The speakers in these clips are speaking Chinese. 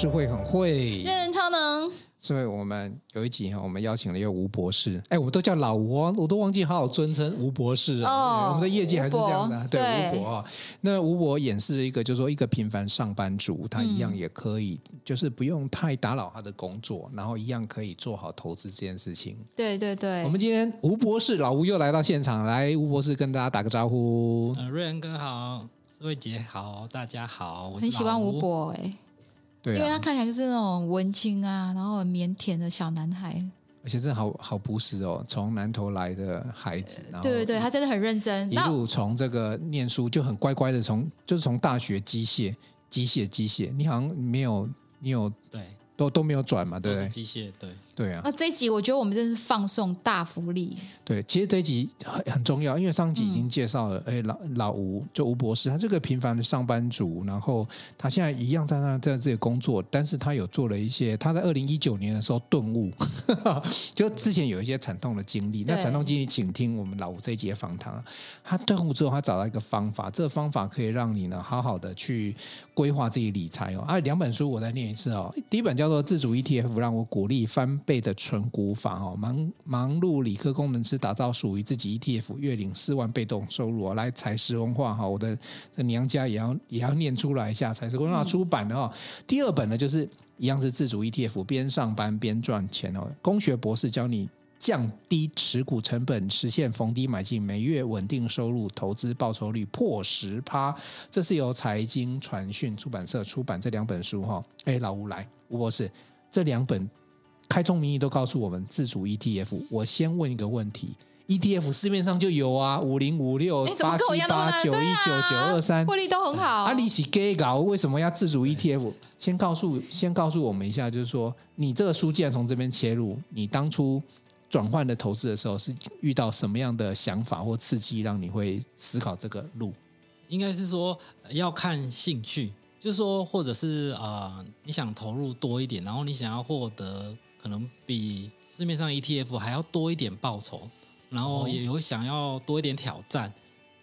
是会很会，愿人超能。所以我们有一集哈，我们邀请了一个吴博士，哎，我都叫老吴哦，我都忘记好好尊称吴博士哦。我们的业界还是这样的，啊，对，吴博啊。那吴博演示了一个，就是说一个平凡上班族，他一样也可以，嗯、就是不用太打扰他的工作，然后一样可以做好投资这件事情。对对对。我们今天吴博士老吴又来到现场，来，吴博士跟大家打个招呼。呃，瑞恩哥好，思慧姐好，大家好，我很喜欢吴博哎。对、啊，因为他看起来就是那种文青啊，然后很腼腆的小男孩，而且真的好好朴实哦，从南投来的孩子，然后对对对，他真的很认真，一路从这个念书就很乖乖的从，从就是从大学机械、机械、机械，你好像没有，你有对。都都没有转嘛，对不对？机械，对对啊。那这一集我觉得我们真是放送大福利。对，其实这一集很很重要，因为上集已经介绍了，哎、嗯，老老吴就吴博士，他这个平凡的上班族，然后他现在一样在那在这里工作，但是他有做了一些，他在二零一九年的时候顿悟，就之前有一些惨痛的经历。那惨痛经历，请听我们老吴这一集的访谈。他顿悟之后，他找到一个方法，这个方法可以让你呢好好的去规划自己理财哦。啊，两本书我再念一次哦，第一本叫。做自主 ETF 让我鼓励翻倍的存股法哦，忙忙碌理科工程师打造属于自己 ETF，月领四万被动收入哦，来财石文化哈，我的娘家也要也要念出来一下，财石文化出版的哦。第二本呢，就是一样是自主 ETF，边上班边赚钱哦，工学博士教你。降低持股成本，实现逢低买进，每月稳定收入，投资报酬率破十趴。这是由财经传讯出版社出版这两本书哈。哎，老吴来，吴博士，这两本开宗明义都告诉我们自主 ETF。我先问一个问题：ETF 市面上就有啊，五零五六八七八九一九九二三，获利都很好。啊，你是 gay 搞，为什么要自主 ETF？先告诉先告诉我们一下，就是说你这个书既然从这边切入，你当初。转换的投资的时候，是遇到什么样的想法或刺激，让你会思考这个路？应该是说要看兴趣，就是说，或者是啊、呃，你想投入多一点，然后你想要获得可能比市面上 ETF 还要多一点报酬，然后也有想要多一点挑战，哦、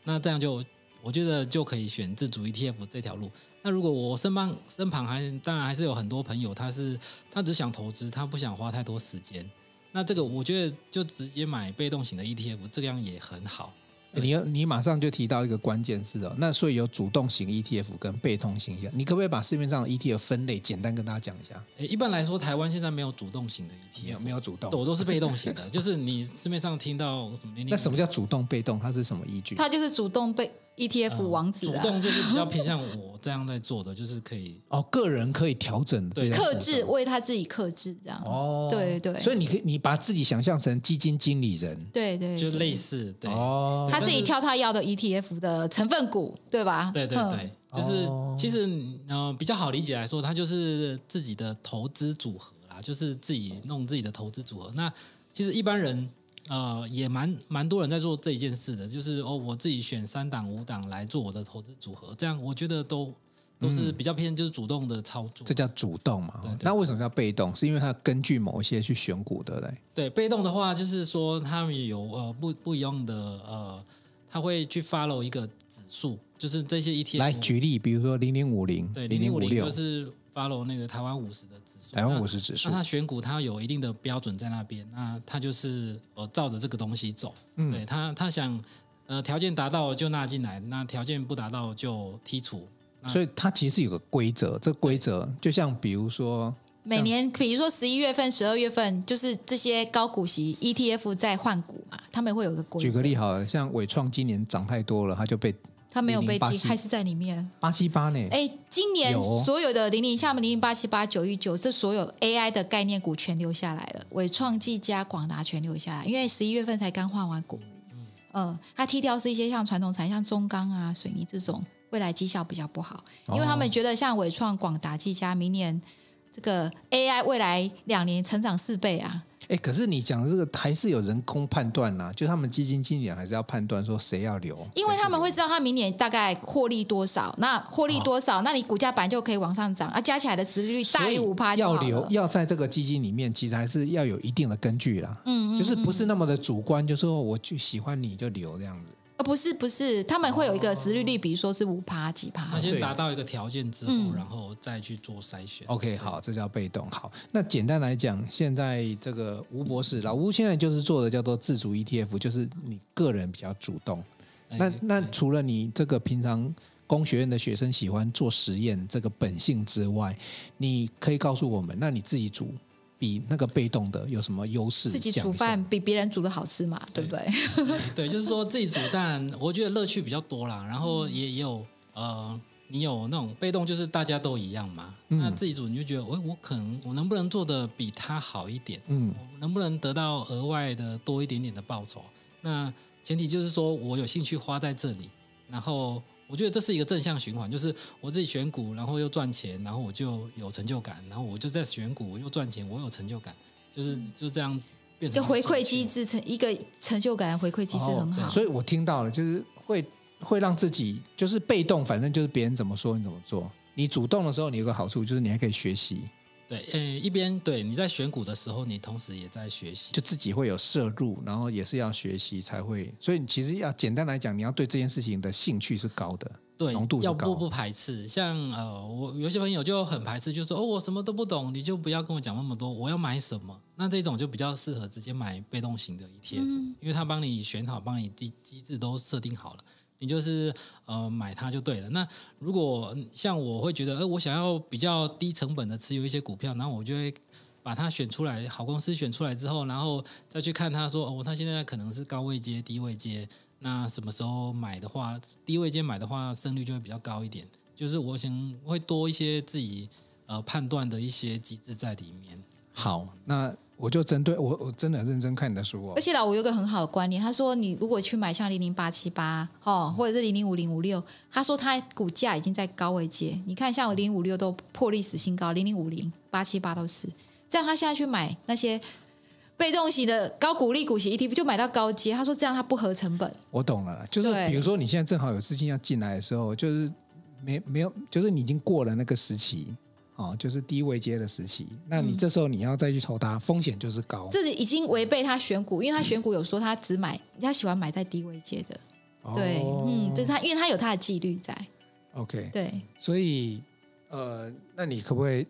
那这样就我觉得就可以选自主 ETF 这条路。那如果我身旁身旁还当然还是有很多朋友，他是他只想投资，他不想花太多时间。那这个我觉得就直接买被动型的 ETF，这样也很好。你你马上就提到一个关键字哦，那所以有主动型 ETF 跟被动型 ETF，你可不可以把市面上的 ETF 分类简单跟大家讲一下？一般来说，台湾现在没有主动型的 ETF，没有没有主动，我都是被动型的。就是你市面上听到什么？那什么叫主动被动？它是什么依据？它就是主动被。ETF 王子、啊。嗯、主动就是比较偏向我这样在做的，就是可以 哦，个人可以调整对，克制为他自己克制这样。哦，对对，所以你可以你把自己想象成基金经理人，对对，就类似对。哦，他自己挑他要的 ETF 的成分股，对吧？对对对，就是其实嗯、呃、比较好理解来说，他就是自己的投资组合啦，就是自己弄自己的投资组合。那其实一般人。呃，也蛮蛮多人在做这一件事的，就是哦，我自己选三档五档来做我的投资组合，这样我觉得都都是比较偏就是主动的操作。这叫主动嘛？对对对，那为什么叫被动？是因为它根据某一些去选股的嘞？对，被动的话就是说他们有呃不不一样的呃，他会去 follow 一个指数，就是这些 ETF。来举例，比如说零零五零，对，零零五零就是。Follow 那个台湾五十的指数，台湾五十指数，那他选股他有一定的标准在那边，那他就是呃照着这个东西走，嗯，对他他想呃条件达到就纳进来，那条件不达到就剔除，所以它其实有个规则，这规则就像比如说每年比如说十一月份、十二月份，就是这些高股息 ETF 在换股嘛，他们会有个规则。举个例好了，像伟创今年涨太多了，他就被。它没有被踢，还是在里面。八七八呢？哎，今年所有的零零，像零零八七八九一九，这所有 AI 的概念股全留下来了。伟创、技嘉、广达全留下来，因为十一月份才刚换完股。嗯，呃，它踢掉是一些像传统产业，像中钢啊、水泥这种，未来绩效比较不好，因为他们觉得像伟创、广达、技嘉，明年这个 AI 未来两年成长四倍啊。哎，可是你讲的这个还是有人工判断呐、啊，就他们基金经理还是要判断说谁要留，因为他们会知道他明年大概获利多少，那获利多少，哦、那你股价本来就可以往上涨，啊，加起来的殖利率大于五趴。要留要在这个基金里面，其实还是要有一定的根据啦，嗯，嗯，嗯，就是不是那么的主观，就说我就喜欢你就留这样子。呃，不是不是，他们会有一个殖利率，比如说是五趴几趴。那先达到一个条件之后，嗯、然后再去做筛选。OK，好，这叫被动。好，那简单来讲，现在这个吴博士，老吴现在就是做的叫做自主 ETF，就是你个人比较主动。那哎、那除了你这个平常工学院的学生喜欢做实验这个本性之外，你可以告诉我们，那你自己煮。比那个被动的有什么优势？自己煮饭比别人煮的好吃嘛，对不对？对，就是说自己煮，但我觉得乐趣比较多啦。然后也也有呃，你有那种被动，就是大家都一样嘛。嗯、那自己煮，你就觉得，哎，我可能我能不能做的比他好一点？嗯，能不能得到额外的多一点点的报酬？那前提就是说我有兴趣花在这里，然后。我觉得这是一个正向循环，就是我自己选股，然后又赚钱，然后我就有成就感，然后我就在选股，我又赚钱，我有成就感，就是就这样变成一个回馈机制，成一个成就感的回馈机制很好。哦，所以我听到了，就是会会让自己就是被动，反正就是别人怎么说你怎么做。你主动的时候，你有个好处就是你还可以学习。对，呃，一边对你在选股的时候，你同时也在学习，就自己会有摄入，然后也是要学习才会。所以你其实要简单来讲，你要对这件事情的兴趣是高的，对，浓度是高的，要不不排斥。像呃，我有些朋友就很排斥，就说哦，我什么都不懂，你就不要跟我讲那么多，我要买什么？那这种就比较适合直接买被动型的 ETF，嗯，因为他帮你选好，帮你机机制都设定好了。你就是呃买它就对了。那如果像我会觉得，呃，我想要比较低成本的持有一些股票，然后我就会把它选出来，好公司选出来之后，然后再去看它说，哦，它现在可能是高位阶、低位阶，那什么时候买的话，低位阶买的话，胜率就会比较高一点。就是我想会多一些自己呃判断的一些机制在里面。好，那。我就针对我，我真的很认真看你的书哦。而且老吴有个很好的观念，他说你如果去买像零零八七八哦，或者是零零五零五六，他说他股价已经在高位阶。你看像零零五六都破历史新高，零零五零八七八都是。这样他现在去买那些被动型的高股利股息 ETF，就买到高阶。他说这样他不合成本。我懂了，就是比如说你现在正好有资金要进来的时候，就是没没有，就是你已经过了那个时期。哦，就是低位阶的时期，那你这时候你要再去投它，风险就是高。这是已经违背他选股，因为他选股有说他只买，他喜欢买在低位阶的。对，哦、嗯，这是他，因为他有他的纪律在。OK，对，所以呃，那你可不可以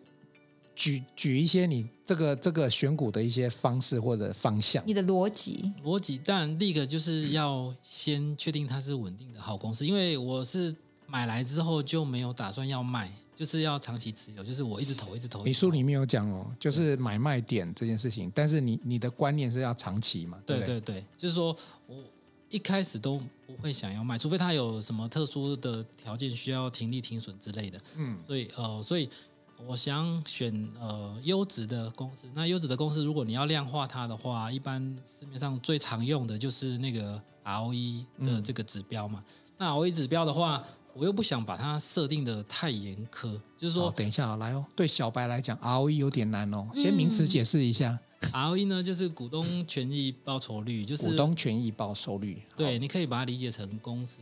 举举一些你这个这个选股的一些方式或者方向？你的逻辑？逻辑，当然第一个就是要先确定它是稳定的好公司，因为我是买来之后就没有打算要卖。就是要长期持有，就是我一直投，一直投。你书里面有讲哦，就是买卖点这件事情，但是你你的观念是要长期嘛？对对对，就是说我一开始都不会想要卖，除非它有什么特殊的条件需要停利停损之类的。嗯，所以呃，所以我想选呃优质的公司。那优质的公司，如果你要量化它的话，一般市面上最常用的就是那个 ROE 的这个指标嘛。嗯、那 ROE 指标的话。我又不想把它设定的太严苛，就是说，等一下来哦，对小白来讲，ROE 有点难哦。先名词解释一下。嗯、ROE 呢，就是股东权益报酬率，就是股东权益报酬率。对，你可以把它理解成公司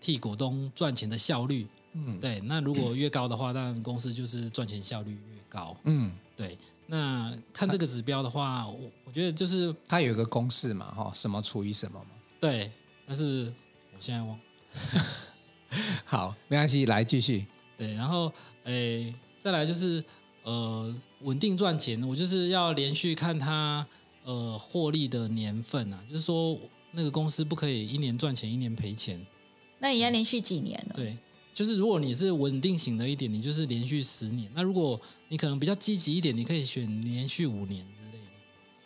替股东赚钱的效率。嗯，对。那如果越高的话，当然公司就是赚钱效率越高。嗯，对。那看这个指标的话，我我觉得就是它有一个公式嘛，哈，什么除以什么嘛。对，但是我现在忘。好，没关系，来继续。对，然后诶，再来就是呃，稳定赚钱，我就是要连续看它呃获利的年份啊，就是说那个公司不可以一年赚钱一年赔钱。那你要连续几年呢？对，就是如果你是稳定型的一点，你就是连续十年。那如果你可能比较积极一点，你可以选连续五年。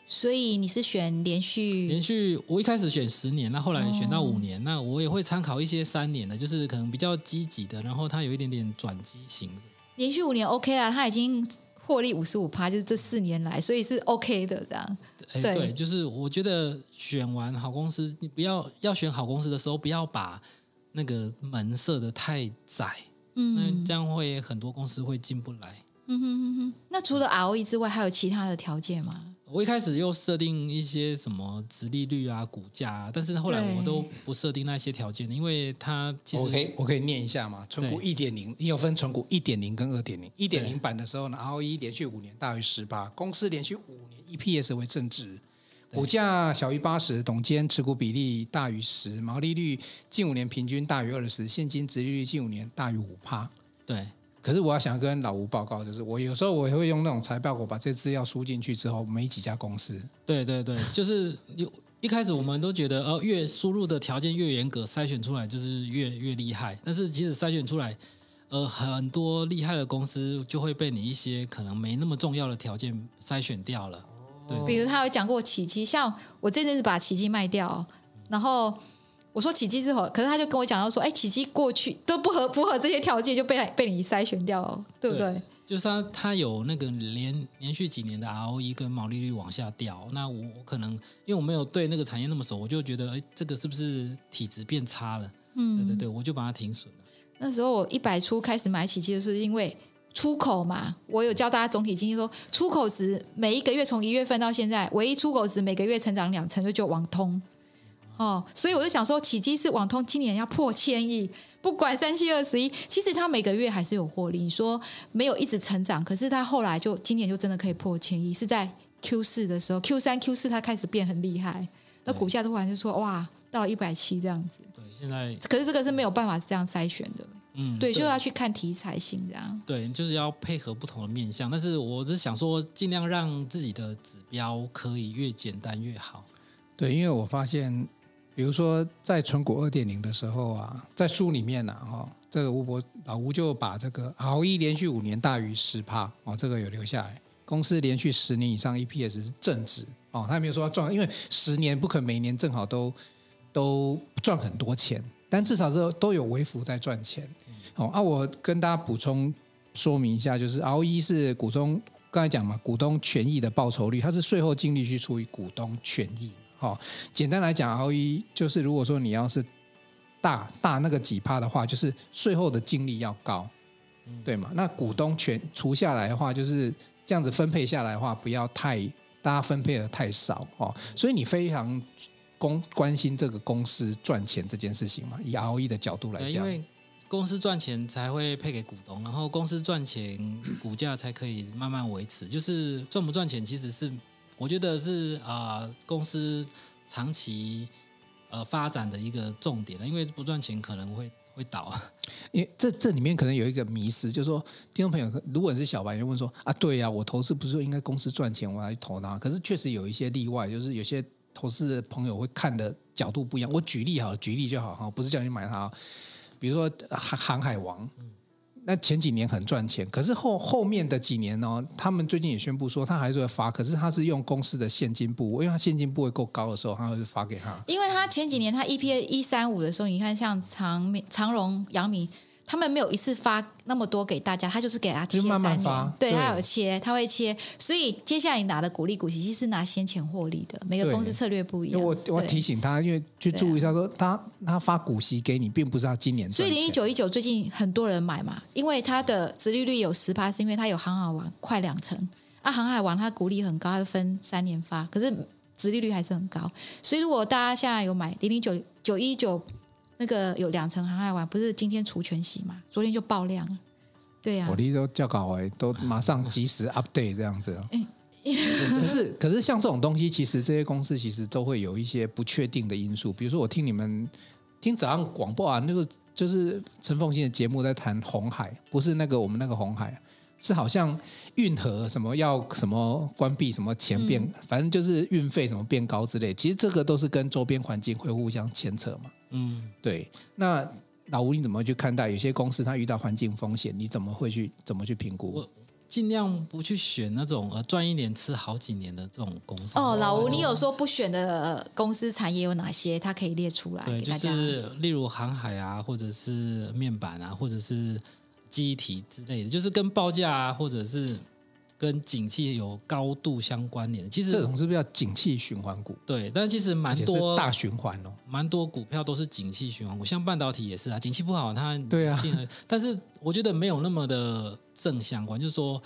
所以你是选连续？连续，我一开始选十年，那后来选到五年，哦、那我也会参考一些三年的，就是可能比较积极的，然后它有一点点转机型的。连续五年 OK 啊，它已经获利五十五趴，就是这四年来，所以是 OK 的这样。对，对，就是我觉得选完好公司，你不要要选好公司的时候，不要把那个门设的太窄，嗯，那这样会很多公司会进不来。嗯哼哼哼。那除了 ROE 之外，还有其他的条件吗？我一开始又设定一些什么殖利率啊、股价啊，但是后来我都不设定那些条件，因为它其实我可以我可以念一下嘛，存股一点零，你有分存股一点零跟二点零，一点零版的时候呢，ROE 连续五年大于十八，公司连续五年 EPS 为正值，股价小于八十，董监持股比例大于十，毛利率近五年平均大于二十，现金殖利率近五年大于五趴。对，可是我要想跟老吴报告，就是我有时候我也会用那种财报，我把这些资料输进去之后，没几家公司。对对对，就是有一开始我们都觉得，呃，越输入的条件越严格，筛选出来就是越越厉害。但是即使筛选出来，呃，很多厉害的公司就会被你一些可能没那么重要的条件筛选掉了。对，比如他有讲过奇迹，像我这阵子把奇迹卖掉，然后我说奇迹之后，可是他就跟我讲到说，哎，奇迹过去都不合符合这些条件，就被被你筛选掉了，对不对？对，就是他他有那个连连续几年的 ROE 跟毛利率往下掉，那我我可能因为我没有对那个产业那么熟，我就觉得，哎，这个是不是体质变差了？嗯，对对对，我就把它停损了。那时候我一百出开始买启碁，就是因为。出口嘛，我有教大家总体经济说，出口值每一个月从一月份到现在，唯一出口值每个月成长两成，就就网通哦，所以我就想说，启碁是网通今年要破千亿，不管三七二十一，其实它每个月还是有获利。你说没有一直成长，可是它后来就今年就真的可以破千亿，是在 Q 四的时候，Q 三 Q 四它开始变很厉害，那股价突然就说哇，到一百七这样子。对，现在可是这个是没有办法这样筛选的。嗯，对，就要去看题材性这样。对，就是要配合不同的面向。但是我是想说，尽量让自己的指标可以越简单越好。对，因为我发现，比如说在存股二点零的时候啊，在书里面啊，哈，这个吴伯老吴就把这个 ROE 连续五年大于十趴哦，这个有留下来。公司连续十年以上 EPS 是正值哦，他没有说要赚，因为十年不可能每年正好都都赚很多钱。但至少是都有微幅在赚钱，哦啊，我跟大家补充说明一下，就是 ROE 是股东刚才讲嘛，股东权益的报酬率，它是税后净利去除以股东权益，哦，简单来讲，ROE 就是如果说你要是大大那个几趴的话，就是税后的净利要高，对嘛？那股东全除下来的话，就是这样子分配下来的话，不要太大家分配的太少哦，所以你非常。公关心这个公司赚钱这件事情嘛？以 ROE 的角度来讲，因为公司赚钱才会配给股东，然后公司赚钱，股价才可以慢慢维持。就是赚不赚钱，其实是我觉得是啊、呃，公司长期呃发展的一个重点。因为不赚钱可能会会倒。因为这这里面可能有一个迷失，就是说听众朋友，如果你是小白，就问说啊，对呀、啊，我投资不是说应该公司赚钱我来投它？可是确实有一些例外，就是有些。投资的朋友会看的角度不一样。我举例好，举例就好哈，不是叫你买它。比如说航航海王，那前几年很赚钱，可是后后面的几年呢，他们最近也宣布说他还是会发，可是他是用公司的现金部，因为他现金部位够高的时候，他会发给他。因为他前几年他 E P A 一三五的时候，你看像长长荣、阳明。他们没有一次发那么多给大家，他就是给他切三年，慢慢发，对，对他有切，他会切，所以接下来你拿的股利股息其实是拿先前获利的，每个公司策略不一样。我我提醒他，因为去注意一下说他他发股息给你，并不是他今年。所以零一九一九最近很多人买嘛，因为它的殖利率有十趴，是因为它有航海王快两成啊，航海王它股利很高，它分三年发，可是殖利率还是很高，所以如果大家现在有买零零九九一九。那个有两层航海王，不是今天除权息嘛？昨天就爆量了，对呀、啊。我力都叫搞哎，都马上及时 update 这样子。可是可是像这种东西，其实这些公司其实都会有一些不确定的因素。比如说，我听你们听早上广播啊，那个就是陈凤馨的节目在谈红海，不是那个我们那个红海。是好像运河什么要什么关闭，什么钱变，嗯、反正就是运费什么变高之类。其实这个都是跟周边环境会互相牵扯嘛。嗯，对。那老吴你怎么去看待有些公司它遇到环境风险，你怎么会去怎么去评估？我尽量不去选那种呃赚一年吃好几年的这种公司。哦，老吴，你有说不选的公司产业有哪些？它可以列出来给大家。就是例如航海啊，或者是面板啊，或者是。机体之类的，就是跟报价啊，或者是跟景气有高度相关联的。其实这种是不是叫景气循环股？对，但是其实蛮多大循环哦，蛮多股票都是景气循环股，像半导体也是啊。景气不好，它对啊。但是我觉得没有那么的正相关，就是说，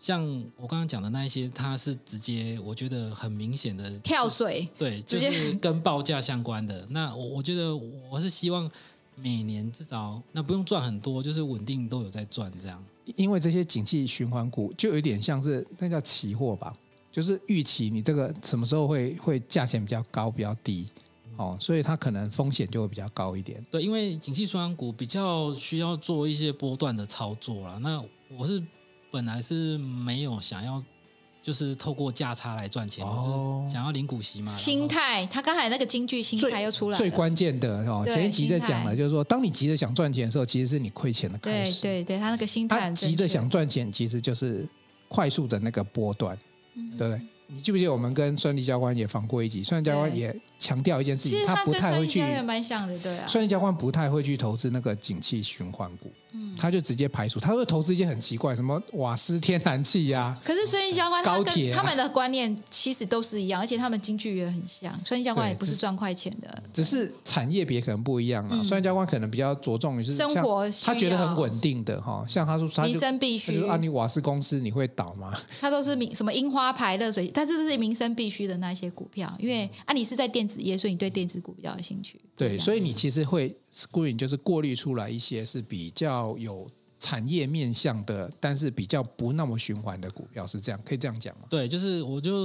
像我刚刚讲的那一些，它是直接我觉得很明显的跳水，对，就是跟报价相关的。那我我觉得我是希望。每年至少那不用赚很多，就是稳定都有在赚这样。因为这些景气循环股就有点像是那叫期货吧，就是预期你这个什么时候会会价钱比较高比较低哦，所以它可能风险就会比较高一点。对，因为景气循环股比较需要做一些波段的操作啦。那我是本来是没有想要。就是透过价差来赚钱，哦、就是想要领股息嘛。心态，他刚才那个京剧心态又出来了。最关键的哦，前一集在讲了，就是说，当你急着想赚钱的时候，其实是你亏钱的开始。对对对，他那个心态。急着想赚钱，其实就是快速的那个波段，嗯、对不对？你记不记得我们跟孙俪教官也访过一集？孙俪教官也强调一件事情，他不太会去。蛮像的，对啊。孙俪教官不太会去投资那个景气循环股。嗯，他就直接排除，他会投资一些很奇怪，什么瓦斯、天然气呀、啊。可是孙俪教官他高铁、啊、他们的观念其实都是一样，而且他们京剧也很像。孙俪教官也不是赚快钱的，只是产业别可能不一样了。孙俪、嗯、教官可能比较着重于是生活，他觉得很稳定的哈，像他说他民生必须。啊，你瓦斯公司你会倒吗？他都是民 什么樱花牌热水，他这是民生必须的那些股票，因为啊你是在电子业，所以你对电子股比较有兴趣。对，所以你其实会 screen 就是过滤出来一些是比较要有。产业面向的，但是比较不那么循环的股票是这样，可以这样讲吗？对，就是我就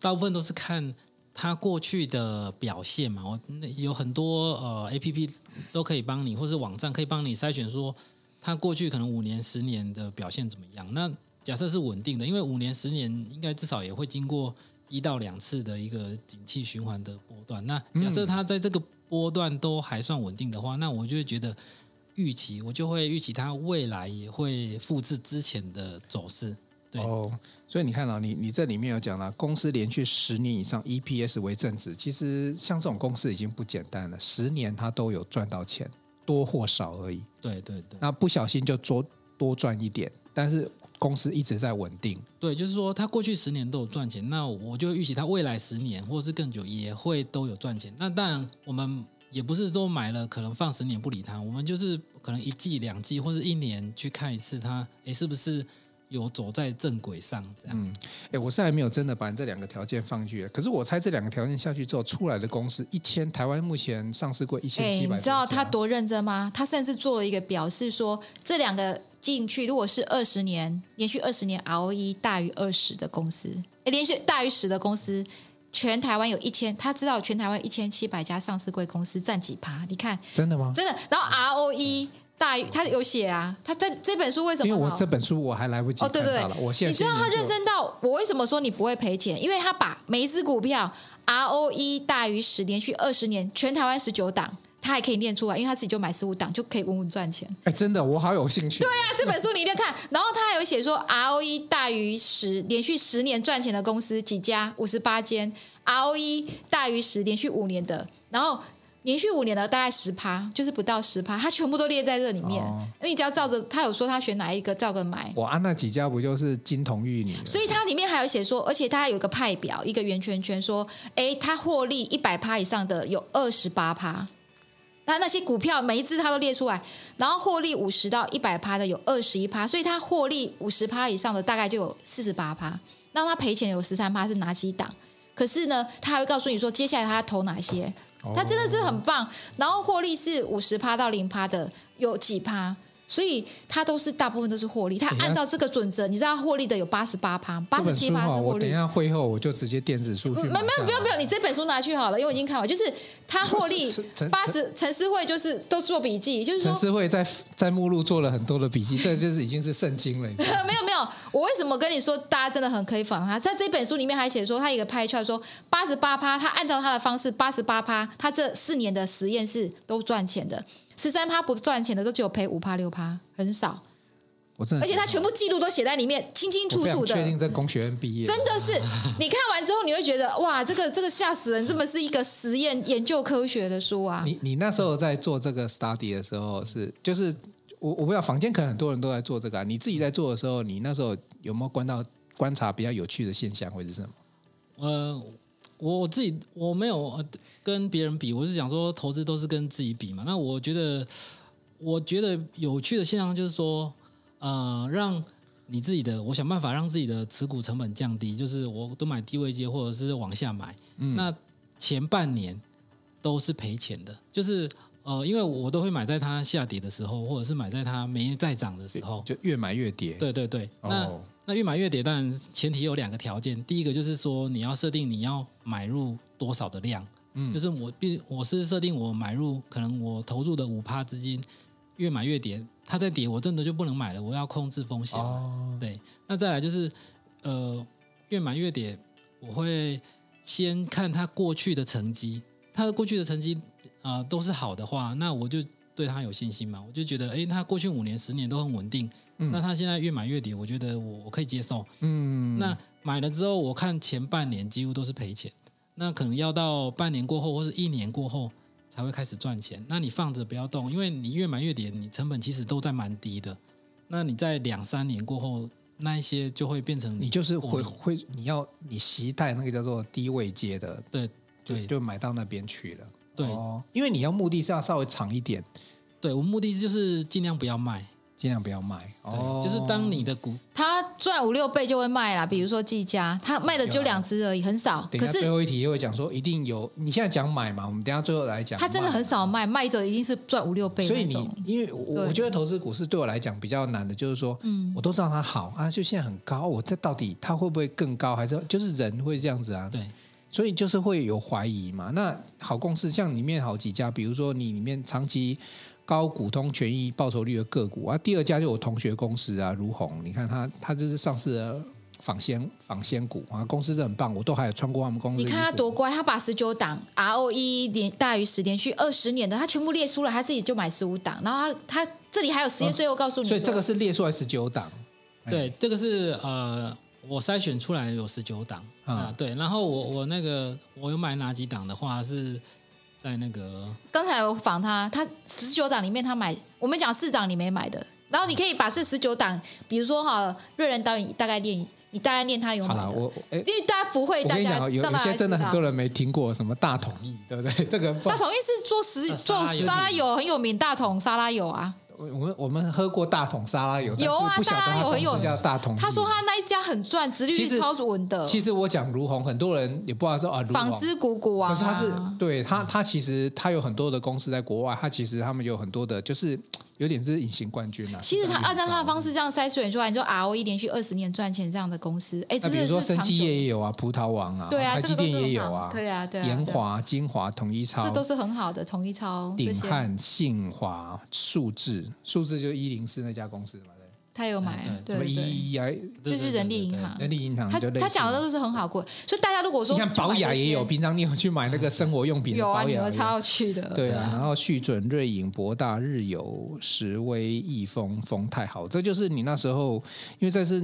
大部分都是看它过去的表现嘛。我有很多呃 APP 都可以帮你，或是网站可以帮你筛选说它过去可能五年、十年的表现怎么样。那假设是稳定的，因为五年、十年应该至少也会经过一到两次的一个景气循环的波段。那假设它在这个波段都还算稳定的话，那我就会觉得。预期我就会预期它未来也会复制之前的走势，对哦，所以你看啊、哦、你你这里面有讲了，公司连续十年以上 EPS 为正值，其实像这种公司已经不简单了，十年它都有赚到钱，多或少而已。对对对，那不小心就多多赚一点，但是公司一直在稳定。对，就是说它过去十年都有赚钱，那我就预期它未来十年或是更久也会都有赚钱。那当然我们。也不是说买了可能放十年不理它，我们就是可能一季、两季或是一年去看一次它，诶，是不是有走在正轨上？这样。嗯，诶，我现在还没有真的把你这两个条件放进去，可是我猜这两个条件下去之后出来的公司，一千台湾目前上市过一千七百。你知道他多认真吗？他甚至做了一个表示说，这两个进去如果是二十年连续二十年 ROE 大于二十的公司，诶，连续大于十的公司。全台湾有一千，他知道全台湾一千七百家上市贵公司占几趴？你看，真的吗？真的。然后 ROE 大于，他有写啊。他在这本书为什么？因为我这本书我还来不及。哦，对对对，我现在。你知道他认真到我为什么说你不会赔钱？因为他把每一只股票 ROE 大于十，连续二十年，全台湾十九档。他还可以念出来，因为他自己就买十五档，就可以稳稳赚钱。哎，真的，我好有兴趣。对啊，这本书你一定要看。然后他还有写说，ROE 大于十，连续十年赚钱的公司几家？五十八间。ROE 大于十，连续五年的，然后连续五年的大概十趴，就是不到十趴，他全部都列在这里面。哦、因为你只要照着，他有说他选哪一个，照着买。我按那几家不就是金童玉女？所以它里面还有写说，而且它还有一个派表，一个圆圈圈，说，哎，它获利一百趴以上的有二十八趴。他那些股票每一只他都列出来，然后获利五十到一百趴的有二十一趴，所以他获利五十趴以上的大概就有四十八趴，那他赔钱有十三趴是哪几档？可是呢，他还会告诉你说接下来他投哪些，他真的是很棒。然后获利是五十趴到零趴的有几趴？所以它都是大部分都是获利，它按照这个准则，你知道获利的有八十八趴，八十七趴是获利。我等一下会后我就直接电子书去。没没有不用不用，你这本书拿去好了，因为我已经看完。就是它获利 八十，陈思慧就是都做笔记，就是说陈思慧在在目录做了很多的笔记，这就是已经是圣经了。没有没有，我为什么跟你说大家真的很可以仿他？在这本书里面还写说，他一个拍出来说八十八趴，他按照他的方式八十八趴，他这四年的实验室都赚钱的。十三趴不赚钱的都只有赔五趴六趴，很少。我真的，而且他全部记录都写在里面，清清楚楚的。确定在工学院毕业，真的是。你看完之后，你会觉得哇，这个这个吓死人，这么是一个实验研究科学的书啊。你你那时候在做这个 study 的时候是，就是我我不知道房间可能很多人都在做这个啊。你自己在做的时候，你那时候有没有观到观察比较有趣的现象，或者是什么？呃，我我自己我没有。跟别人比，我是想说，投资都是跟自己比嘛。那我觉得，我觉得有趣的现象就是说，呃，让你自己的，我想办法让自己的持股成本降低，就是我都买低位阶或者是往下买。嗯。那前半年都是赔钱的，就是呃，因为我都会买在它下跌的时候，或者是买在它没再涨的时候，就越买越跌。对对对。那那越买越跌，当然前提有两个条件，第一个就是说你要设定你要买入多少的量，嗯，就是我必我是设定我买入可能我投入的五趴资金，越买越跌，它在跌，我真的就不能买了，我要控制风险。哦，对，那再来就是呃，越买越跌，我会先看它过去的成绩，它的过去的成绩啊、呃、都是好的话，那我就。对他有信心嘛？我就觉得，哎，他过去五年、十年都很稳定。嗯，那他现在越买越跌，我觉得我我可以接受。嗯，那买了之后，我看前半年几乎都是赔钱，那可能要到半年过后或是一年过后才会开始赚钱。那你放着不要动，因为你越买越跌，你成本其实都在蛮低的。那你在两三年过后，那一些就会变成你，你就是会会你要你携带那个叫做低位接的，对对，就买到那边去了。对、哦，因为你要目的是要稍微长一点。对，我目的就是尽量不要卖，尽量不要卖。哦，就是当你的股，它赚五六倍就会卖啦。比如说技嘉，他卖的就两只而已，很少。可是最后一题又会讲说，一定有。你现在讲买嘛，我们等下最后来讲。他真的很少卖，卖的一定是赚五六倍。所以你，因为我我觉得投资股市对我来讲比较难的，就是说，嗯，我都知道它好啊，就现在很高，我这到底它会不会更高，还是就是人会这样子啊？对。所以就是会有怀疑嘛。那好公司像里面好几家，比如说你里面长期。高股东权益报酬率的个股啊，第二家就我同学公司啊，如虹，你看他他就是上市的仿仙仿仙股啊，公司真很棒，我都还有穿过他们公司。你看他多乖，他把十九档 ROE 连大于十连续二十年的，他全部列出了，他自己就买十五档，然后他他这里还有时间，最后告诉你、哦，所以这个是列出来十九档，对，这个是呃我筛选出来有十九档啊，对，然后我我那个我有买哪几档的话是。在那个，刚才我访他，他十九档里面他买，我们讲四档你没买的，然后你可以把这十九档，比如说哈，瑞仁导演大概念，你大概念他有买的，我因为大家不会，我跟你讲，有有些真的很多人没听过什么大统一，对不对？这个大统一是做食做沙拉油很有名，大统沙拉油啊。我们我们喝过大桶沙拉油，有啊，沙拉油很有名，叫大桶。他说他那一家很赚，殖率是超稳的。其实我讲如虹，很多人也不知道说啊，纺织股股啊。可是他是对他，他其实他有很多的公司在国外，他其实他们有很多的，就是。有点是隐形冠军啊！其实他按照他的方式这样筛选出来，你说 ROE 连续二十年赚钱这样的公司，哎，那比如说生技业也有啊，葡萄王啊，对啊，台积电也有啊，对啊，对啊，研华、精华、统一超，这都是很好的统一超、鼎汉、信华、数字，数字就是一零四那家公司嘛。他有买，什么一一啊，就是人力银行，人力银行。他他讲的都是很好过，所以大家如果说你看保雅也有，平常你有去买那个生活用品，有啊，有超要去的。对啊，然后旭准、瑞影、博大、日游、时威、易丰、丰泰好，这就是你那时候，因为这是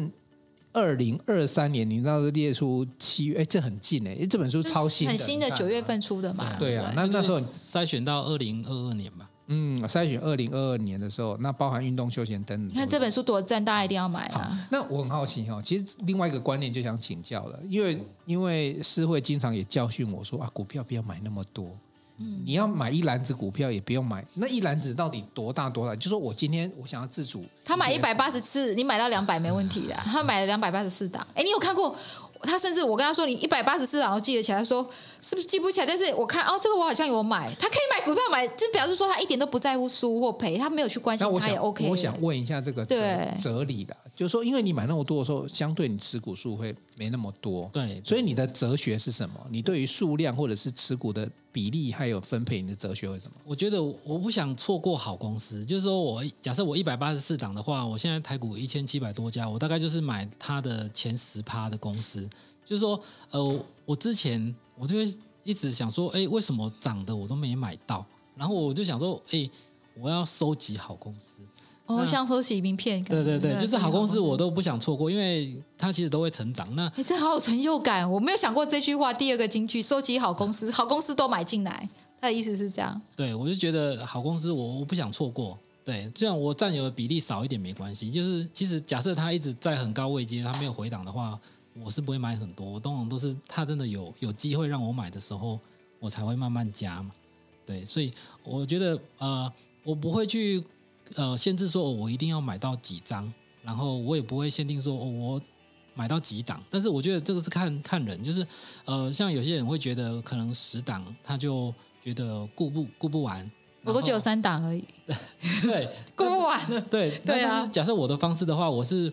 二零二三年，你那时候列出七月，哎，这很近哎，这本书超新，很新的九月份出的嘛。对啊，那那时候筛选到二零二二年吧。嗯，筛选二零二二年的时候，那包含运动休闲等。你看这本书多赞，大家一定要买啊！那我很好奇哈，其实另外一个观念就想请教了，因为因为诗慧经常也教训我说啊，股票不要买那么多，嗯，你要买一篮子股票也不用买，那一篮子到底多大多大？就说我今天我想要自主，他买一百八十次，你买到两百没问题的，他买了两百八十四档，哎，你有看过？他甚至我跟他说，你一百八十四档都记得起来，说是不是记不起来？但是我看哦，这个我好像有买，他可以买股票买，就表示说他一点都不在乎输或赔，他没有去关心，他也 OK。我想问一下这个哲哲理的，就是说，因为你买那么多的时候，相对你持股数会没那么多，对，所以你的哲学是什么？你对于数量或者是持股的比例还有分配，你的哲学为什么？我觉得我不想错过好公司，就是说我假设我一百八十四档的话，我现在台股一千七百多家，我大概就是买它的前十趴的公司。就是说，呃，我之前我就会一直想说，哎，为什么涨的我都没买到？然后我就想说，哎，我要收集好公司，哦，像收集名片。对对对，就是好公司我都不想错过，因为它其实都会成长。那你，这好有成就感！我没有想过这句话。第二个金句，收集好公司，好公司都买进来。他的意思是这样。对，我就觉得好公司我我不想错过。对，这样我占有的比例少一点没关系。就是其实假设它一直在很高位阶，它没有回档的话。我是不会买很多，我通常都是他真的有有机会让我买的时候，我才会慢慢加嘛。对，所以我觉得呃，我不会去呃限制说我一定要买到几张，然后我也不会限定说我买到几档。但是我觉得这个是看看人，就是呃，像有些人会觉得可能十档他就觉得顾不顾不完。我都只有三档而已。对，顾不完了。对，对啊但是假设我的方式的话，我是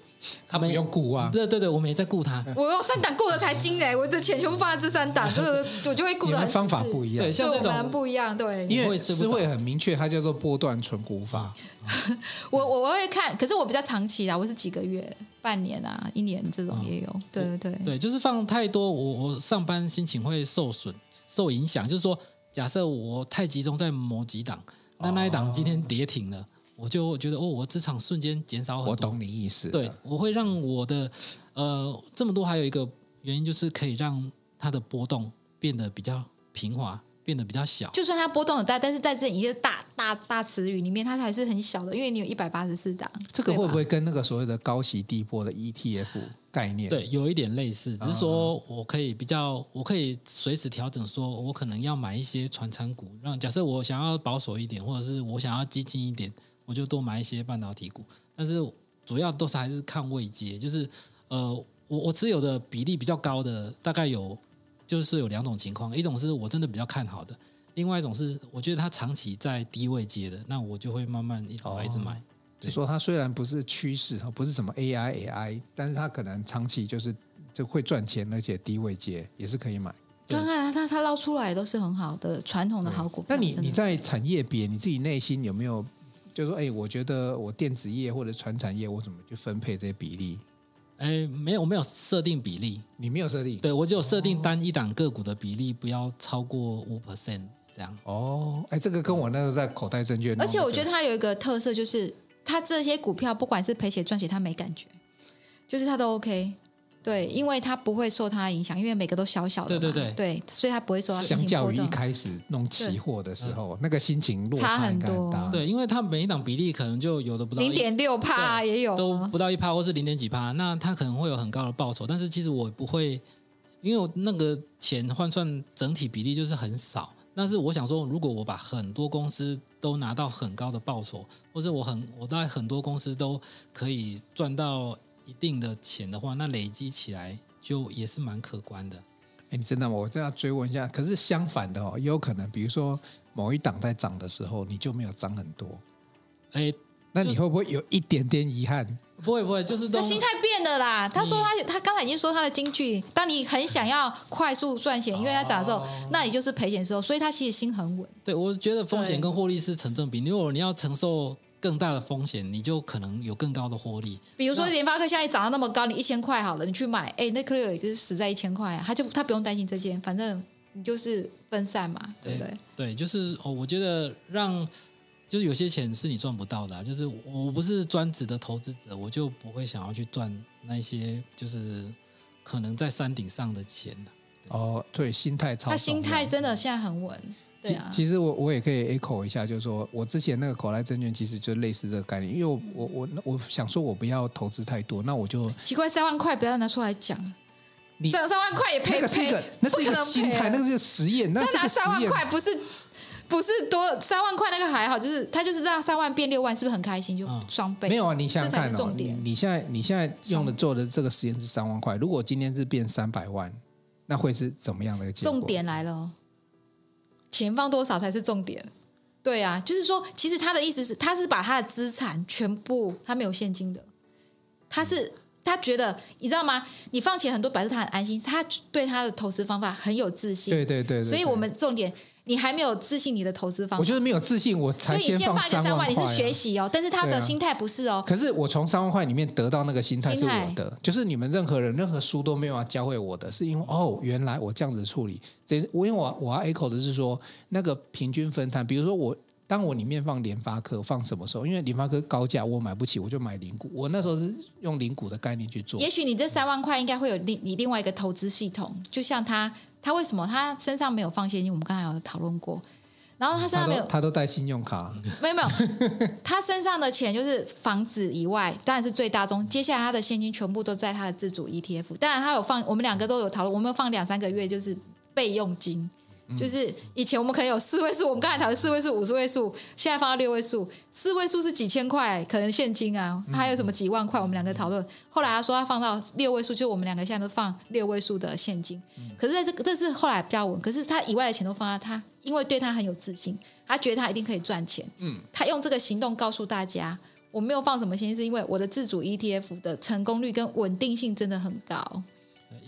他们用顾啊。对对对，我们也在顾他。我用三档顾的才精哎，我的钱全部放在这三档，这个我就会顾们方法不一样，对，像这种不一样，对，因为是会很明确，它叫做波段存股法。我我我会看，可是我比较长期啦，我是几个月、半年啊、一年这种也有。对对对，对，就是放太多，我我上班心情会受损、受影响。就是说，假设我太集中在某几档。那那一档今天跌停了，我就觉得哦，我资产瞬间减少很多。我懂你意思。对，我会让我的呃这么多，还有一个原因就是可以让它的波动变得比较平滑，变得比较小。就算它波动很大，但是在这一个大大大词语里面，它还是很小的，因为你有一百八十四档。这个会不会跟那个所谓的高息低波的 ETF？概念对，有一点类似，只是说我可以比较，我可以随时调整，说我可能要买一些传产股，让假设我想要保守一点，或者是我想要激进一点，我就多买一些半导体股。但是主要都是还是看位阶，就是呃，我我持有的比例比较高的，大概有就是有两种情况，一种是我真的比较看好的，另外一种是我觉得它长期在低位接的，那我就会慢慢一直买一直买。哦就说它虽然不是趋势，不是什么 AI AI，但是它可能长期就是就会赚钱，而且低位接也是可以买。看看它它捞出来都是很好的传统的好股。那你你在产业别你自己内心有没有就是说，哎，我觉得我电子业或者传产业，我怎么去分配这些比例？哎，没有，我没有设定比例，你没有设定？对，我只有设定单一档个股的比例不要超过五 percent 这样。哦，哎，这个跟我那个在口袋证券，而且我觉得它有一个特色就是。它这些股票不管是赔钱赚钱，它没感觉，就是它都 OK，对，因为它不会受它影响，因为每个都小小的嘛，对对对，对，所以它不会受它。相较于一开始弄期货的时候，那个心情落差很多，对，因为它每一档比例可能就有的不到零点六帕也有，都不到一帕，或是零点几帕，那它可能会有很高的报酬，但是其实我不会，因为我那个钱换算整体比例就是很少。但是我想说，如果我把很多公司都拿到很高的报酬，或者我很我在很多公司都可以赚到一定的钱的话，那累积起来就也是蛮可观的。哎，你真的吗？我这样追问一下。可是相反的哦，也有可能，比如说某一档在涨的时候，你就没有涨很多。哎。那你会不会有一点点遗憾？不会不会，就是他心态变了啦。他说他他刚才已经说他的金句，当你很想要快速赚钱，因为他涨的时候，哦、那你就是赔钱的时候，所以他其实心很稳。对，我觉得风险跟获利是成正比。如果你要承受更大的风险，你就可能有更高的获利。比如说联发科现在涨到那么高，你一千块好了，你去买，哎，那颗有一个是死在一千块啊，他就他不用担心这些，反正你就是分散嘛，对不对？对，就是哦，我觉得让。就是有些钱是你赚不到的，啊，就是我不是专职的投资者，我就不会想要去赚那些就是可能在山顶上的钱。哦，对，心态超。他心态真的现在很稳，对啊。其实我我也可以 echo 一下，就是说我之前那个口袋证券其实就类似这个概念，因为我我我我想说我不要投资太多，那我就奇怪三万块不要拿出来讲，你三三万块也赔那个是一个那是一个心态，那个是实验，那是个实验。三万块不是。不是多三万块那个还好，就是他就是让三万变六万，是不是很开心？就双倍。没有啊，你想想看哦，你你现在你现在用的做的这个实验是三万块，如果今天是变三百万，那会是怎么样的一个结果？重点来了，钱放多少才是重点？对啊，就是说，其实他的意思是，他是把他的资产全部，他没有现金的，他是他觉得，你知道吗？你放钱很多，表示他很安心，他对他的投资方法很有自信。对对对，对，所以我们重点。你还没有自信，你的投资方法，我就是没有自信，我才先放三万块。万你是学习哦，但是他的心态不是哦。可是我从三万块里面得到那个心态是我的，就是你们任何人任何书都没有要教会我的，是因为哦，原来我这样子处理。这我因为我我要 echo 的是说，那个平均分摊，比如说我当我里面放联发科，放什么时候？因为联发科高价我买不起，我就买零股。我那时候是用零股的概念去做。也许你这三万块应该会有另你另外一个投资系统，就像他他为什么他身上没有放现金？我们刚才有讨论过。然后他身上没有，他都带信用卡。没有没有，他身上的钱就是房子以外，当然是最大宗。接下来他的现金全部都在他的自主 ETF。当然他有放，我们两个都有讨论，我们有放两三个月就是备用金。就是以前我们可能有四位数，我们刚才讨论四位数、五十位数，现在放到六位数。四位数是几千块，可能现金啊，还有什么几万块，我们两个讨论。后来他说他放到六位数，就我们两个现在都放六位数的现金。可是在这个，这是后来比较稳。可是他以外的钱都放在他，因为对他很有自信，他觉得他一定可以赚钱。嗯，他用这个行动告诉大家，我没有放什么现金，是因为我的自主 ETF 的成功率跟稳定性真的很高。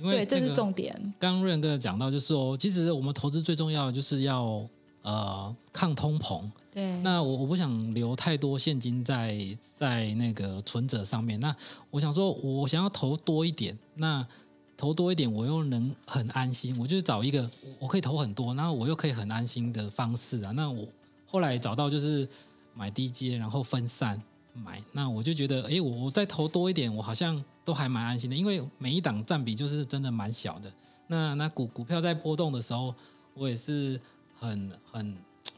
因为对，这是重点。刚刚润哥讲到，就是说，其实我们投资最重要的就是要呃抗通膨。对。那我我不想留太多现金在在那个存折上面。那我想说，我想要投多一点。那投多一点，我又能很安心。我就找一个我可以投很多，然后我又可以很安心的方式啊。那我后来找到就是买低阶，然后分散买。那我就觉得，哎，我我再投多一点，我好像。都还蛮安心的，因为每一档占比就是真的蛮小的。那那股股票在波动的时候，我也是很很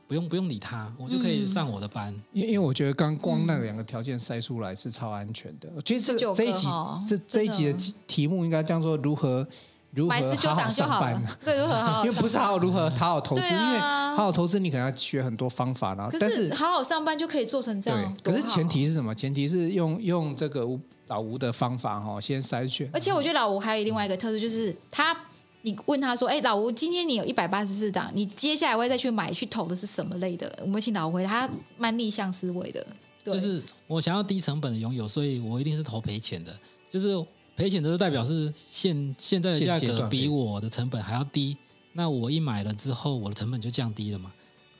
不用不用理它，我就可以上我的班。因、嗯、因为我觉得刚光那两个条件筛出来是超安全的。其实这这一集这这一集的题目应该叫做如何如何好好上班。对，如何好好。因为不是好好如何好好投资，啊、因为好好投资你可能要学很多方法，然后但是好好上班就可以做成这样。可是前提是什么？前提是用用这个。老吴的方法哈，先筛选。而且我觉得老吴还有另外一个特质，就是他，你问他说：“哎，老吴，今天你有一百八十四档，你接下来会再去买去投的是什么类的？”我们请老吴回答，他蛮逆向思维的。对，就是我想要低成本的拥有，所以我一定是投赔钱的。就是赔钱的，就代表是现现在的价格比我的成本还要低。那我一买了之后，我的成本就降低了嘛。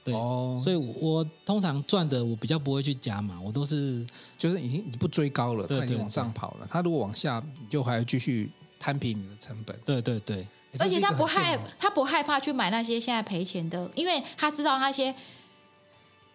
对，哦、所以我通常赚的我比较不会去加嘛，我都是就是已经你不追高了，它已经往上跑了。它如果往下，你就还要继续摊平你的成本。对对对，而且他不害他不害怕去买那些现在赔钱的，因为他知道那些。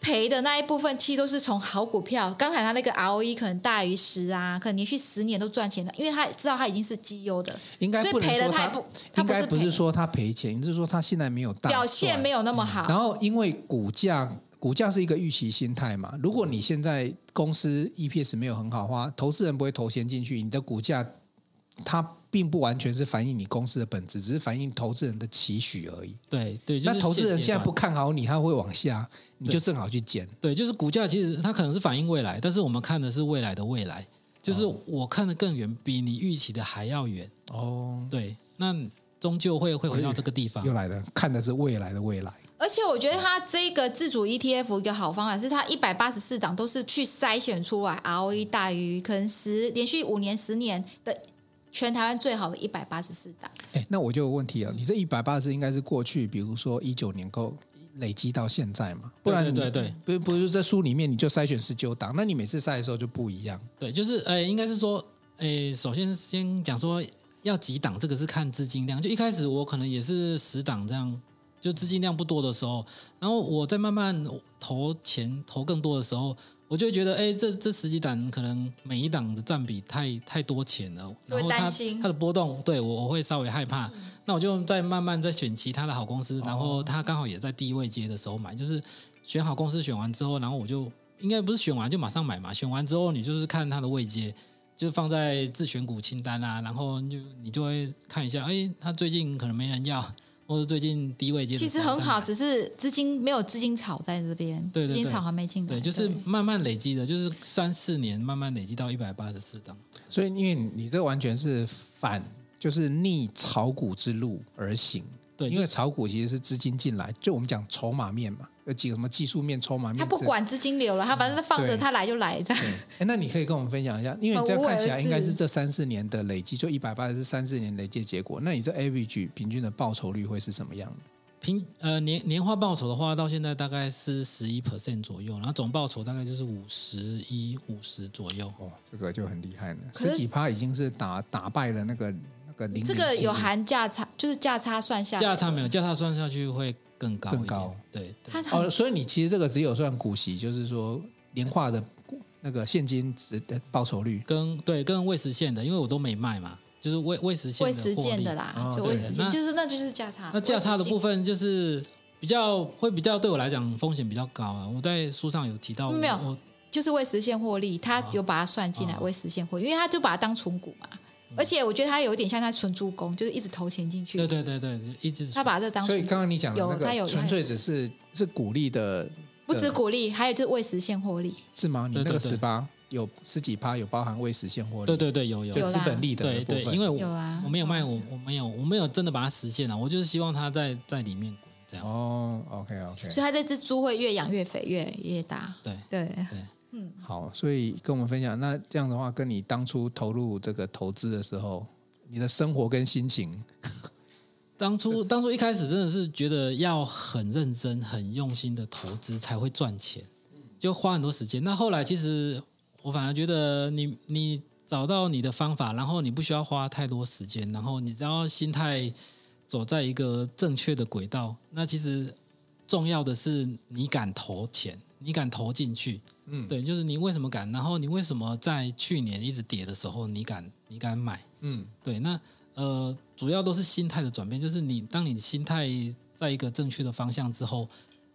赔的那一部分，其实都是从好股票。刚才他那个 ROE 可能大于十啊，可能连续十年都赚钱的，因为他知道他已经是绩优的。应该不能说他，不应该不是说他赔钱，就是说他现在没有大表现没有那么好。然后因为股价，股价是一个预期心态嘛。如果你现在公司 EPS 没有很好的话，投资人不会投钱进去，你的股价它。并不完全是反映你公司的本质，只是反映投资人的期许而已。对对，那投资人现在不看好你，他会往下，你就正好去减。对，就是股价其实它可能是反映未来，但是我们看的是未来的未来，就是我看的更远，比你预期的还要远。哦，对，那终究会会回到这个地方。又来了，看的是未来的未来。而且我觉得它这个自主 ETF 一个好方法是，它一百八十四档都是去筛选出来 ROE 大于可能十连续五年、十年的。全台湾最好的一百八十四档。哎，那我就有问题了。你这一百八十四应该是过去，比如说一九年够累积到现在嘛？不然对对对，不不是在书里面你就筛选十九档，那你每次筛的时候就不一样。对，就是呃，应该是说，哎，首先先讲说要几档，这个是看资金量。就一开始我可能也是十档这样，就资金量不多的时候，然后我再慢慢投钱投更多的时候。我就会觉得，哎，这这十几档可能每一档的占比太太多钱了，然后它它的波动，对我我会稍微害怕。嗯、那我就再慢慢再选其他的好公司，然后它刚好也在低位接的时候买，就是选好公司选完之后，然后我就应该不是选完就马上买嘛，选完之后你就是看它的位接，就放在自选股清单啊，然后就你就会看一下，哎，它最近可能没人要。或者最近低位接，其实很好，只是资金没有资金炒在这边，对对对，资金炒还没进来，对，就是慢慢累积的，就是三四年慢慢累积到一百八十四档。所以，因为你这完全是反，就是逆炒股之路而行。对，因为炒股其实是资金进来，就我们讲筹码面嘛。有几个什么技术面、筹码面？他不管资金流了，他反正他放着，他来就来这样。哎，那你可以跟我们分享一下，因为你这样看起来应该是这三四年的累积，就一百八十三四年累积结果。那你这 average 平均的报酬率会是什么样的？平呃年年化报酬的话，到现在大概是十一 percent 左右，然后总报酬大概就是五十一五十左右。哦，这个就很厉害了，十几趴已经是打打败了那个那个零。这个有含价差，就是价差算下价差没有价差算下去会。更高，更高，对，它哦，所以你其实这个只有算股息，就是说年化的那个现金值的报酬率，跟对跟未实现的，因为我都没卖嘛，就是未未实现的未实现的啦，就未实现，就是那就是价差。那价差的部分就是比较会比较对我来讲风险比较高啊。我在书上有提到，没有，就是未实现获利，他有把它算进来未实现获利，因为他就把它当存股嘛。而且我觉得他有点像他纯助攻，就是一直投钱进去。对对对对，一直他把这当。所以刚刚你讲的那个纯粹只是是鼓励的，不止鼓励，还有就是未实现获利。是吗？你那个十八有十几趴有包含未实现获利？对对对，有有有资本利的部分。对对，因为我有啊，我没有卖，我我没有我没有真的把它实现了，我就是希望它在在里面滚这样。哦，OK OK。所以它这只猪会越养越肥，越越大。对对对。嗯，好，所以跟我们分享，那这样的话，跟你当初投入这个投资的时候，你的生活跟心情，当初 当初一开始真的是觉得要很认真、很用心的投资才会赚钱，就花很多时间。那后来其实我反而觉得你，你你找到你的方法，然后你不需要花太多时间，然后你只要心态走在一个正确的轨道，那其实重要的是你敢投钱，你敢投进去。嗯，对，就是你为什么敢？然后你为什么在去年一直跌的时候，你敢你敢买？嗯，对，那呃，主要都是心态的转变。就是你当你心态在一个正确的方向之后，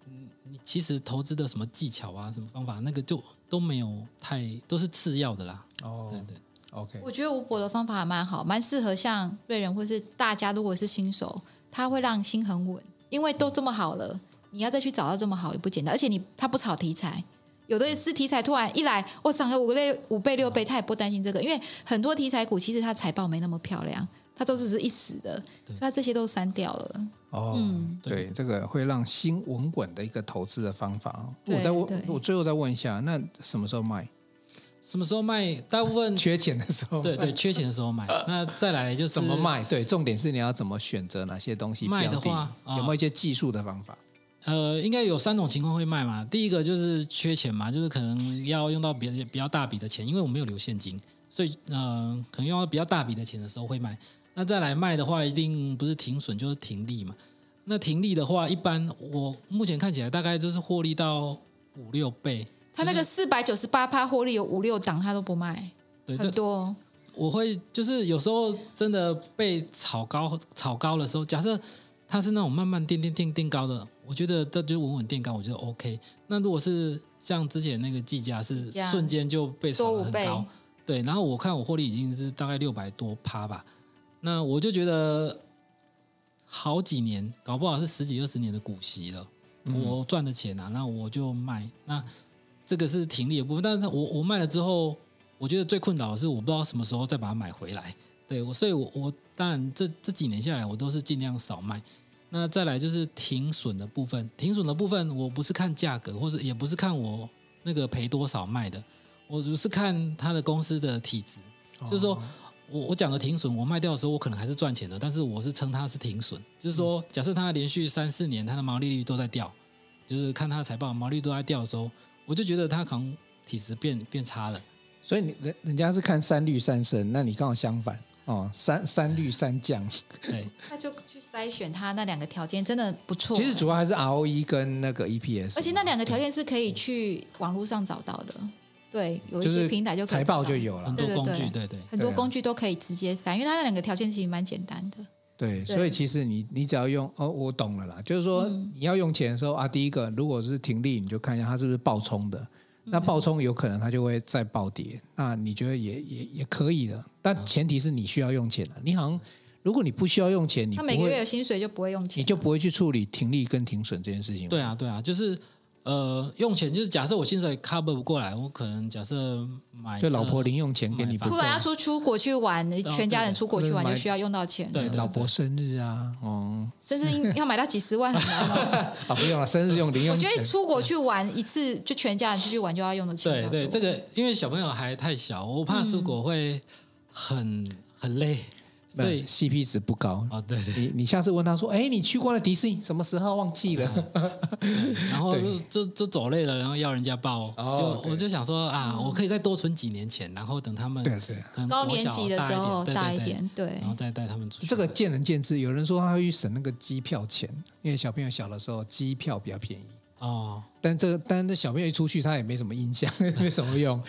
嗯，你其实投资的什么技巧啊，什么方法，那个就都没有太都是次要的啦。哦，对对，OK。我觉得吴博的方法还蛮好，蛮适合像瑞仁或是大家，如果是新手，他会让心很稳，因为都这么好了，你要再去找到这么好也不简单，而且你他不炒题材。有的是题材突然一来，我涨了五倍、五倍、六倍，他也不担心这个，因为很多题材股其实它财报没那么漂亮，它都只是一时的，所以它这些都删掉了。哦，嗯、对，这个会让心稳稳的一个投资的方法。我再问，我最后再问一下，那什么时候卖？什么时候卖？大部分缺钱的时候。对对，缺钱的时候卖。那再来就是怎么卖？对，重点是你要怎么选择哪些东西卖的话，有没有一些技术的方法？呃，应该有三种情况会卖嘛。第一个就是缺钱嘛，就是可能要用到比较比较大笔的钱，因为我没有留现金，所以呃，可能用到比较大笔的钱的时候会卖。那再来卖的话，一定不是停损就是停利嘛。那停利的话，一般我目前看起来大概就是获利到五六倍。他那个四百九十八趴获利有五六档，他都不卖，对，很多。我会就是有时候真的被炒高炒高的时候，假设。它是那种慢慢垫垫垫垫高的，我觉得这就稳稳垫高，我觉得 OK。那如果是像之前那个计价是瞬间就被炒得很高，对，然后我看我获利已经是大概六百多趴吧，那我就觉得好几年，搞不好是十几二十年的股息了，嗯、我赚的钱啊，那我就卖。那这个是停利的部分，但是我我卖了之后，我觉得最困扰的是我不知道什么时候再把它买回来。对，我所以，我我当然这这几年下来，我都是尽量少卖。那再来就是停损的部分，停损的部分，我不是看价格，或者也不是看我那个赔多少卖的，我只是看他的公司的体质。哦、就是说我我讲的停损，我卖掉的时候，我可能还是赚钱的，但是我是称它是停损。就是说，假设它连续三四年它的毛利率都在掉，就是看它的财报毛利率都在掉的时候，我就觉得它可能体质变变差了。所以你人人家是看三绿三升，那你刚好相反。哦，三三绿三降，对，他就去筛选他那两个条件，真的不错。其实主要还是 ROE 跟那个 EPS，而且那两个条件是可以去网络上找到的。对，有一些平台就可以财报就有了，很多工具，对对，对，很多工具都可以直接筛，因为它那两个条件其实蛮简单的。对，所以其实你你只要用哦，我懂了啦，就是说你要用钱的时候啊，第一个如果是停利，你就看一下它是不是暴冲的。那暴冲有可能它就会再暴跌，那你觉得也也也可以的，但前提是你需要用钱的。你好像如果你不需要用钱，你他每个月有薪水就不会用钱，你就不会去处理停利跟停损这件事情。对啊，对啊，就是。呃，用钱就是假设我薪水 cover 不过来，我可能假设买就老婆零用钱给你不够，突然要出出国去玩，全家人出国去玩就需要用到钱。对，老婆生日啊，哦，生日要买到几十万很难吗？啊，不用了，生日用零用钱。我觉得出国去玩一次，就全家人出去玩就要用的钱。对对，这个因为小朋友还太小，我怕出国会很很累。所以 CP 值不高啊！对，对，你你下次问他说：“哎，你去过了迪士尼，什么时候忘记了？” 然后就就就走累了，然后要人家抱，就我就想说啊，我可以再多存几年钱，然后等他们对对高年级的时候大一点，对，然后再带他们出去。这个见仁见智，有人说他会去省那个机票钱，因为小朋友小的时候机票比较便宜。哦，但这个，但这小朋友一出去，他也没什么印象，没什么用。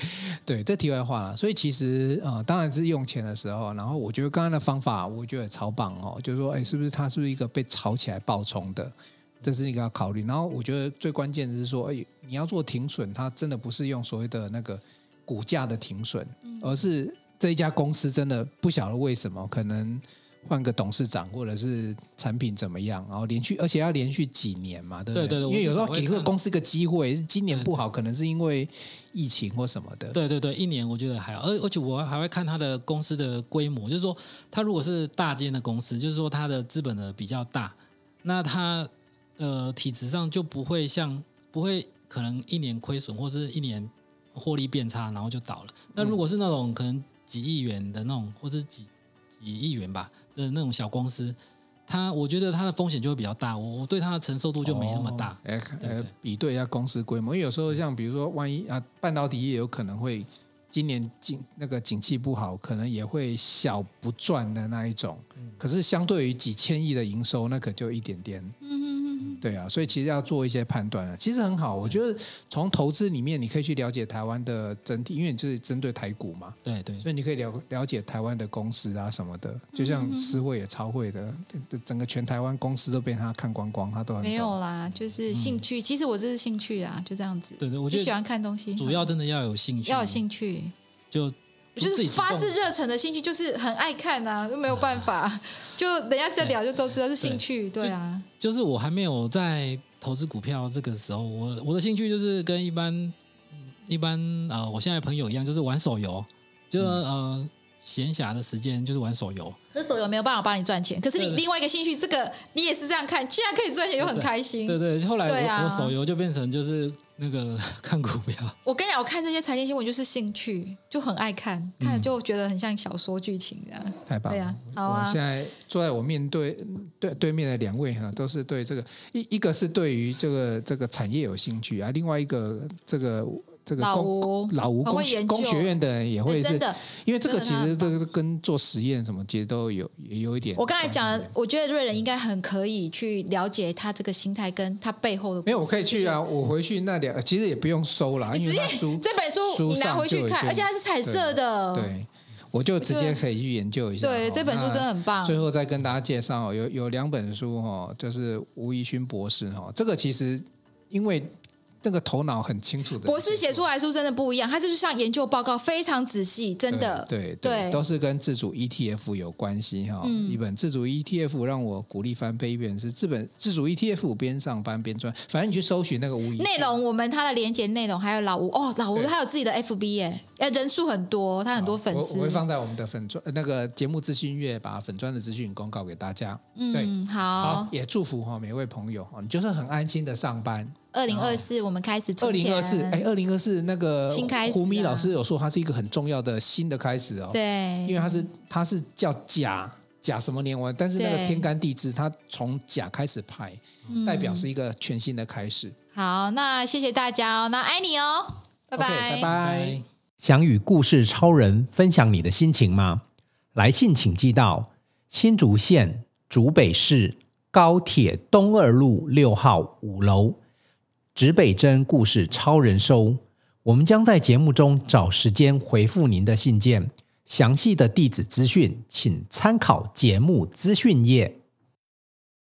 对，这题外话了。所以其实呃，当然是用钱的时候。然后我觉得刚刚的方法，我觉得超棒哦。就是说，哎，是不是他是不是一个被炒起来爆冲的？这是一个要考虑。然后我觉得最关键的是说，哎，你要做停损，它真的不是用所谓的那个股价的停损，而是这一家公司真的不晓得为什么，可能换个董事长或者是产品怎么样，然后连续而且要连续几年嘛，对不对？对对对，因为有时候给这个公司一个机会，今年不好，可能是因为疫情或什么的。对对对，一年我觉得还好，而而且我还会看他的公司的规模，就是说他如果是大间的公司，就是说他的资本的比较大，那他呃体质上就不会像不会可能一年亏损或是一年获利变差，然后就倒了。那如果是那种可能几亿元的那种，或是几几亿元吧的那种小公司，它我觉得它的风险就会比较大，我我对它的承受度就没那么大。哎、哦，呃，比对一下公司规模，因为有时候像比如说，万一啊，半导体也有可能会今年景那个景气不好，可能也会小不赚的那一种。嗯、可是相对于几千亿的营收，那可就一点点。嗯对啊，所以其实要做一些判断了，其实很好。我觉得从投资里面，你可以去了解台湾的整体，因为你就是针对台股嘛。对对，所以你可以了了解台湾的公司啊什么的，就像思慧也超会的，整个全台湾公司都被他看光光，他都很。没有啦，就是兴趣。其实我这是兴趣啊，就这样子。对对，我就喜欢看东西。主要真的要有兴趣，要有兴趣，就。就是发自热忱的兴趣，就是很爱看啊，都没有办法。就人家在聊，就都知道是兴趣，对，对啊就。就是我还没有在投资股票这个时候，我我的兴趣就是跟一般一般呃，我现在朋友一样，就是玩手游，就、嗯、呃。闲暇的时间就是玩手游，那手游没有办法帮你赚钱。可是你另外一个兴趣，这个你也是这样看，既然可以赚钱，又很开心。对对，后来我，啊、我手游就变成就是那个看股票。我跟你讲，我看这些财经新闻就是兴趣，就很爱看，看了就觉得很像小说剧情这样。太棒了，对啊，好啊。我现在坐在我面对对对面的两位哈，都是对这个一一个是对于这个这个产业有兴趣啊，另外一个这个。这个老吴，老吴工工学院的人也会是，因为这个其实这个跟做实验什么其实都有也有一点。我刚才讲，我觉得瑞仁应该很可以去了解他这个心态跟他背后的。没有，我可以去啊，我回去那两其实也不用收了，因为书这本书你拿回去看，而且它是彩色的。对，我就直接可以去研究一下。对，这本书真的很棒。最后再跟大家介绍，有有两本书哈，就是吴宜勋博士哈，这个其实因为。这个头脑很清楚的博士写出来书真的不一样，他就是像研究报告，非常仔细，真的。对对，都是跟自主 ETF 有关系哈。嗯、一本自主 ETF 让我鼓励翻倍，一本是这本自主 ETF 边上班边赚，反正你去搜寻那个吴怡。内容我们他的连接内容还有老吴哦，老吴他有自己的 FB 耶，人数很多，他很多粉丝。我，我会放在我们的粉专那个节目资讯页，把粉专的资讯公告给大家。嗯，对，好，好，也祝福哈每位朋友哈，你就是很安心的上班。二零二四，我们开始。二零二四，哎，二零二四那个新开始。胡咪老师有说，它是一个很重要的新的开始哦。对，因为它是它是叫甲甲什么年完，但是那个天干地支，它从甲开始排，代表是一个全新的开始。好，那谢谢大家哦，那爱你哦，拜拜拜拜。想与故事超人分享你的心情吗？来信请寄到新竹县竹北市高铁东二路六号五楼。指北针故事超人收，我们将在节目中找时间回复您的信件。详细的地址资讯，请参考节目资讯页。